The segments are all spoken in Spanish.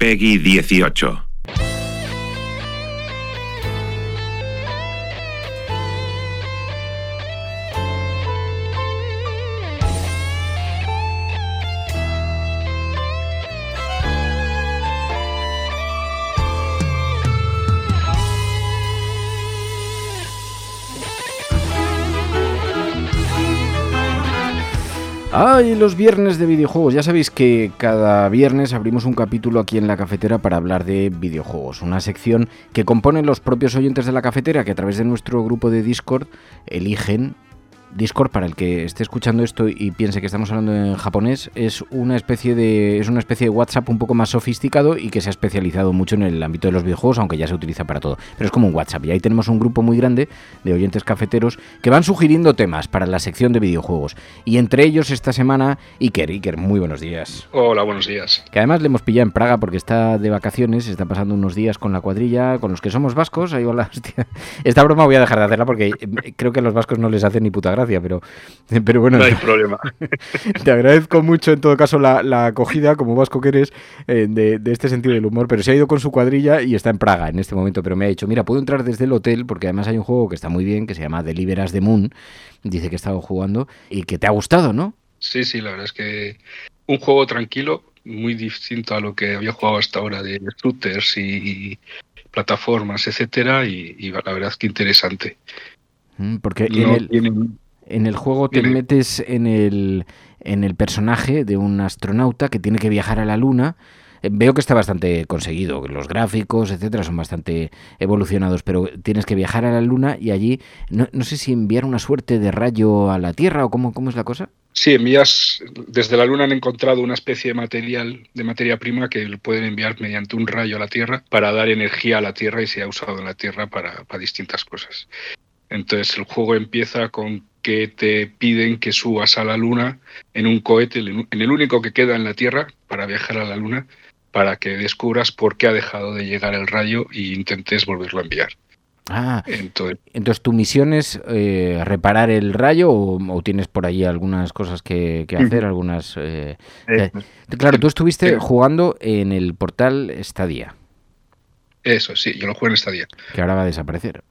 Peggy 18. Ay, los viernes de videojuegos. Ya sabéis que cada viernes abrimos un capítulo aquí en la cafetera para hablar de videojuegos. Una sección que componen los propios oyentes de la cafetera que a través de nuestro grupo de Discord eligen Discord, para el que esté escuchando esto y piense que estamos hablando en japonés, es una especie de es una especie de WhatsApp un poco más sofisticado y que se ha especializado mucho en el ámbito de los videojuegos, aunque ya se utiliza para todo. Pero es como un WhatsApp y ahí tenemos un grupo muy grande de oyentes cafeteros que van sugiriendo temas para la sección de videojuegos. Y entre ellos esta semana Iker, Iker, muy buenos días. Hola, buenos días. Que además le hemos pillado en Praga porque está de vacaciones, está pasando unos días con la cuadrilla, con los que somos vascos. Ahí va Esta broma voy a dejar de hacerla porque eh, creo que a los vascos no les hace ni puta gracia, pero, pero bueno. No hay problema. Te agradezco mucho en todo caso la, acogida, como vasco que eres, eh, de, este sentido del humor, pero se ha ido con su cuadrilla y está en Praga en este momento, pero me ha dicho, mira, puedo entrar desde el hotel porque además hay un juego que está muy bien, que se llama Deliveras the Moon, dice que ha estado jugando y que te ha gustado, ¿no? Sí, sí, la verdad es que un juego tranquilo, muy distinto a lo que había jugado hasta ahora de shooters y, plataformas, etcétera, y, la verdad es que interesante. Mm, porque en, el, juego te metes en el, en el personaje de un astronauta que tiene que viajar a la Luna. Eh, veo que está bastante conseguido, los gráficos, etcétera, son bastante evolucionados, pero tienes que viajar a la Luna y allí, no, no sé si enviar una suerte de rayo a la Tierra o cómo, cómo es la cosa. Sí, envías, desde la Luna han encontrado una especie de material, de materia prima que pueden enviar mediante un rayo a la Tierra para dar energía a la Tierra y se ha usado en la Tierra para, para distintas cosas. Entonces el juego empieza con que te piden que subas a la Luna en un cohete, en el único que queda en la Tierra para viajar a la Luna, para que descubras por qué ha dejado de llegar el rayo e intentes volverlo a enviar. Ah, entonces, entonces tu misión es eh, reparar el rayo o, tienes por allí algunas cosas que, hacer, algunas... Eh, eh, claro, tú estuviste jugando en el portal Stadia. Eso, sí, yo lo jugué en Stadia. Que ahora va a desaparecer.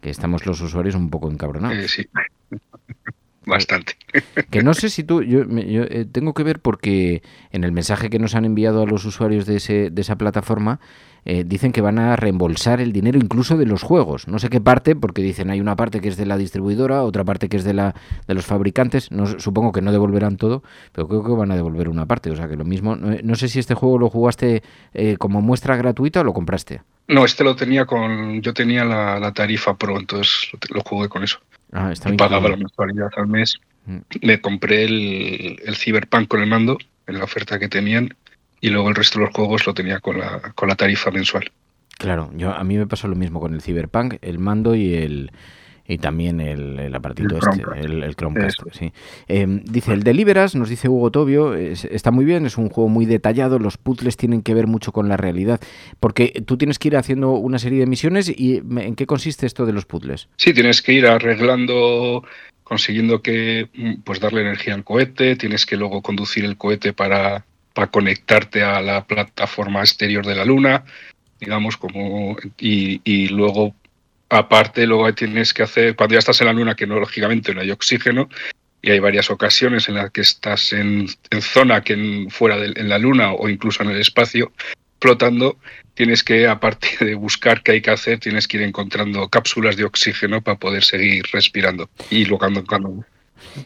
Que estamos los usuarios un poco encabronados. sí. Bastante. Que no sé si tú, yo, eh, tengo que ver porque en el mensaje que nos han enviado a los usuarios de, ese, de esa plataforma eh, dicen que van a reembolsar el dinero incluso de los juegos. No sé qué parte, porque dicen hay una parte que es de la distribuidora, otra parte que es de la de los fabricantes. No, supongo que no devolverán todo, pero creo que van a devolver una parte. O sea que lo mismo. No, sé si este juego lo jugaste eh, como muestra gratuita o lo compraste. No, este lo tenía con. Yo tenía la, tarifa Pro, entonces lo, lo jugué con eso. Ah, está pagaba la mensualidad al mes. Mm. Me compré el, el Cyberpunk con el mando en la oferta que tenían y luego el resto de los juegos lo tenía con la, con la tarifa mensual. Claro, yo a mí me pasó lo mismo con el Cyberpunk, el mando y el y también el, el apartito este, el, Chromecast. Sí. Em, dice, el Deliveras, nos dice Hugo Tobio, está muy bien, es un juego muy detallado, los puzzles tienen que ver mucho con la realidad, porque tú tienes que ir haciendo una serie de misiones y ¿en qué consiste esto de los puzzles? Sí, tienes que ir arreglando consiguiendo que mm, pues darle energía al cohete, tienes que luego conducir el cohete para, para conectarte a la plataforma exterior de la Luna, digamos, como y, y luego Aparte, luego tienes que hacer, cuando ya estás en la luna, que no, lógicamente no hay oxígeno, y hay varias ocasiones en las que estás en, zona que en, fuera de en la luna o incluso en el espacio, explotando, tienes que, aparte de buscar qué hay que hacer, tienes que ir encontrando cápsulas de oxígeno para poder seguir respirando. Y luego cuando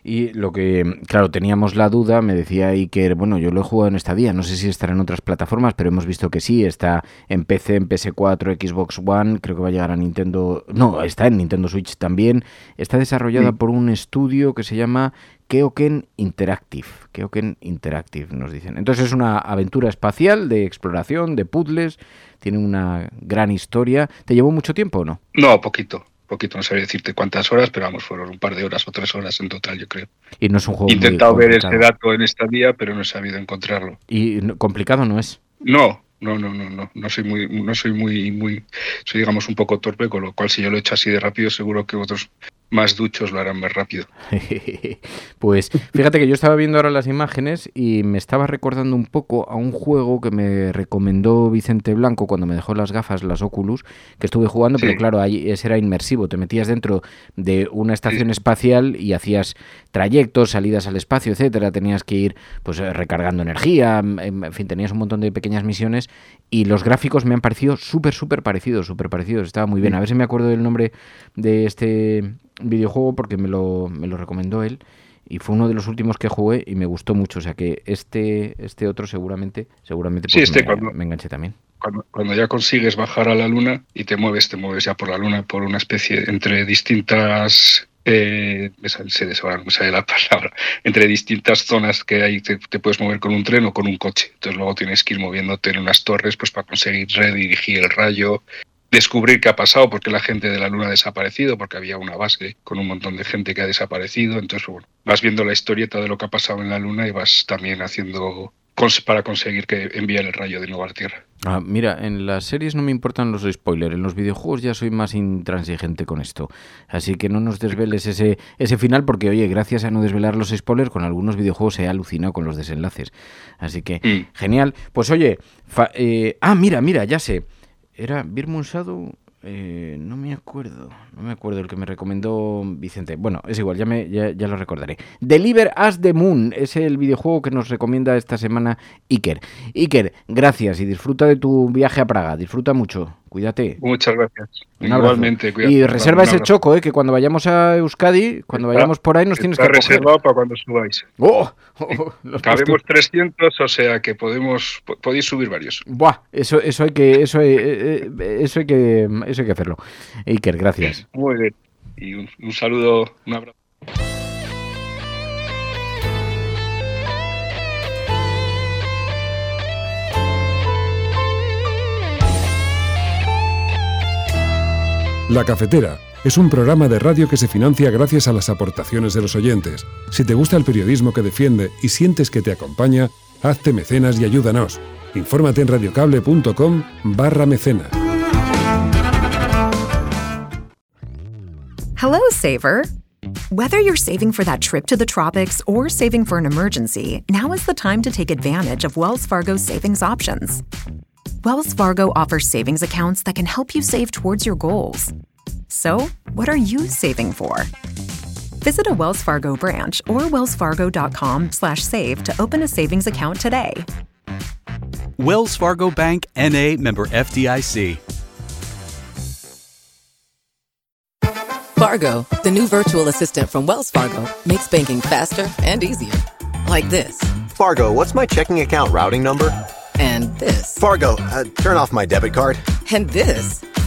Y lo que, claro, teníamos la duda, me decía Iker, bueno, yo lo he jugado en esta día, no sé si estará en otras plataformas, pero hemos visto que sí, está en PC, en PS4, Xbox One, creo que va a llegar a Nintendo, no, está en Nintendo Switch también, está desarrollada por un estudio que se llama Keoken Interactive, Keoken Interactive nos dicen. Entonces es una aventura espacial de exploración, de puzzles, tiene una gran historia. ¿Te llevó mucho tiempo o no? No, poquito poquito, no sabría decirte cuántas horas, pero vamos, fueron un par de horas o tres horas en total, yo creo. Y no es un juego He intentado ver ese dato en esta día, pero no he sabido encontrarlo. ¿Y complicado no es? No, no, no, no, no, no soy muy, no soy muy, muy, soy digamos un poco torpe, con lo cual si yo lo he hecho así de rápido, seguro que otros más duchos lo harán más rápido. pues fíjate que yo estaba viendo ahora las imágenes y me estaba recordando un poco a un juego que me recomendó Vicente Blanco cuando me dejó las gafas, las Oculus, que estuve jugando, sí. pero claro, ahí ese era inmersivo, te metías dentro de una estación sí. espacial y hacías trayectos, salidas al espacio, etcétera, tenías que ir pues recargando energía, en fin, tenías un montón de pequeñas misiones y los gráficos me han parecido súper, súper parecidos, súper parecidos, estaba muy bien. A ver si me acuerdo del nombre de este videojuego porque me lo, me lo recomendó él y fue uno de los últimos que jugué y me gustó mucho. O sea que este, este otro seguramente, seguramente pues sí, este me, cuando, me, enganché también. Cuando, cuando, ya consigues bajar a la luna y te mueves, te mueves ya por la luna por una especie entre distintas eh, me sale, se no me sale la palabra, entre distintas zonas que hay, te, te, puedes mover con un tren o con un coche. Entonces luego tienes que ir moviéndote en unas torres pues para conseguir redirigir el rayo, descubrir qué ha pasado, porque la gente de la Luna ha desaparecido, porque había una base con un montón de gente que ha desaparecido. Entonces, bueno, vas viendo la historieta de lo que ha pasado en la Luna y vas también haciendo para conseguir que envíe el rayo de nuevo a la Tierra. Ah, mira, en las series no me importan los spoilers, en los videojuegos ya soy más intransigente con esto. Así que no nos desveles ese, ese final, porque oye, gracias a no desvelar los spoilers, con algunos videojuegos he alucinado con los desenlaces. Así que, mm. genial. Pues oye, eh, ah, mira, mira, ya sé. Era Birmun Shadow, eh, no me acuerdo, no me acuerdo el que me recomendó Vicente. Bueno, es igual, ya, me, ya, ya, lo recordaré. Deliver Us the Moon es el videojuego que nos recomienda esta semana Iker. Iker, gracias y disfruta de tu viaje a Praga, disfruta mucho. Cuídate. Muchas gracias. Igualmente, cuídate. Y reserva ese choco, eh, que cuando vayamos a Euskadi, cuando está, vayamos por ahí, nos tienes que reservado coger. para cuando subáis. ¡Oh! oh Cabemos 300, o sea que podemos podéis subir varios. Buah, eso, eso hay que eso hay, eso hay que eso hay que hacerlo. Iker, gracias. Muy bien. Y un, un saludo, un abrazo. La Cafetera es un programa de radio que se financia gracias a las aportaciones de los oyentes. Si te gusta el periodismo que defiende y sientes que te acompaña, hazte mecenas y ayúdanos. Infórmate en radiocable.com barra mecenas. Hello, Saver. Whether you're saving for that trip to the tropics or saving for an emergency, now is the time to take advantage of Wells Fargo's savings options. Wells Fargo offers savings accounts that can help you save towards your goals. So, what are you saving for? Visit a Wells Fargo branch or wellsfargo.com/save to open a savings account today. Wells Fargo Bank NA member FDIC. Fargo, the new virtual assistant from Wells Fargo, makes banking faster and easier. Like this. Fargo, what's my checking account routing number? And this. Fargo, uh, turn off my debit card. And this.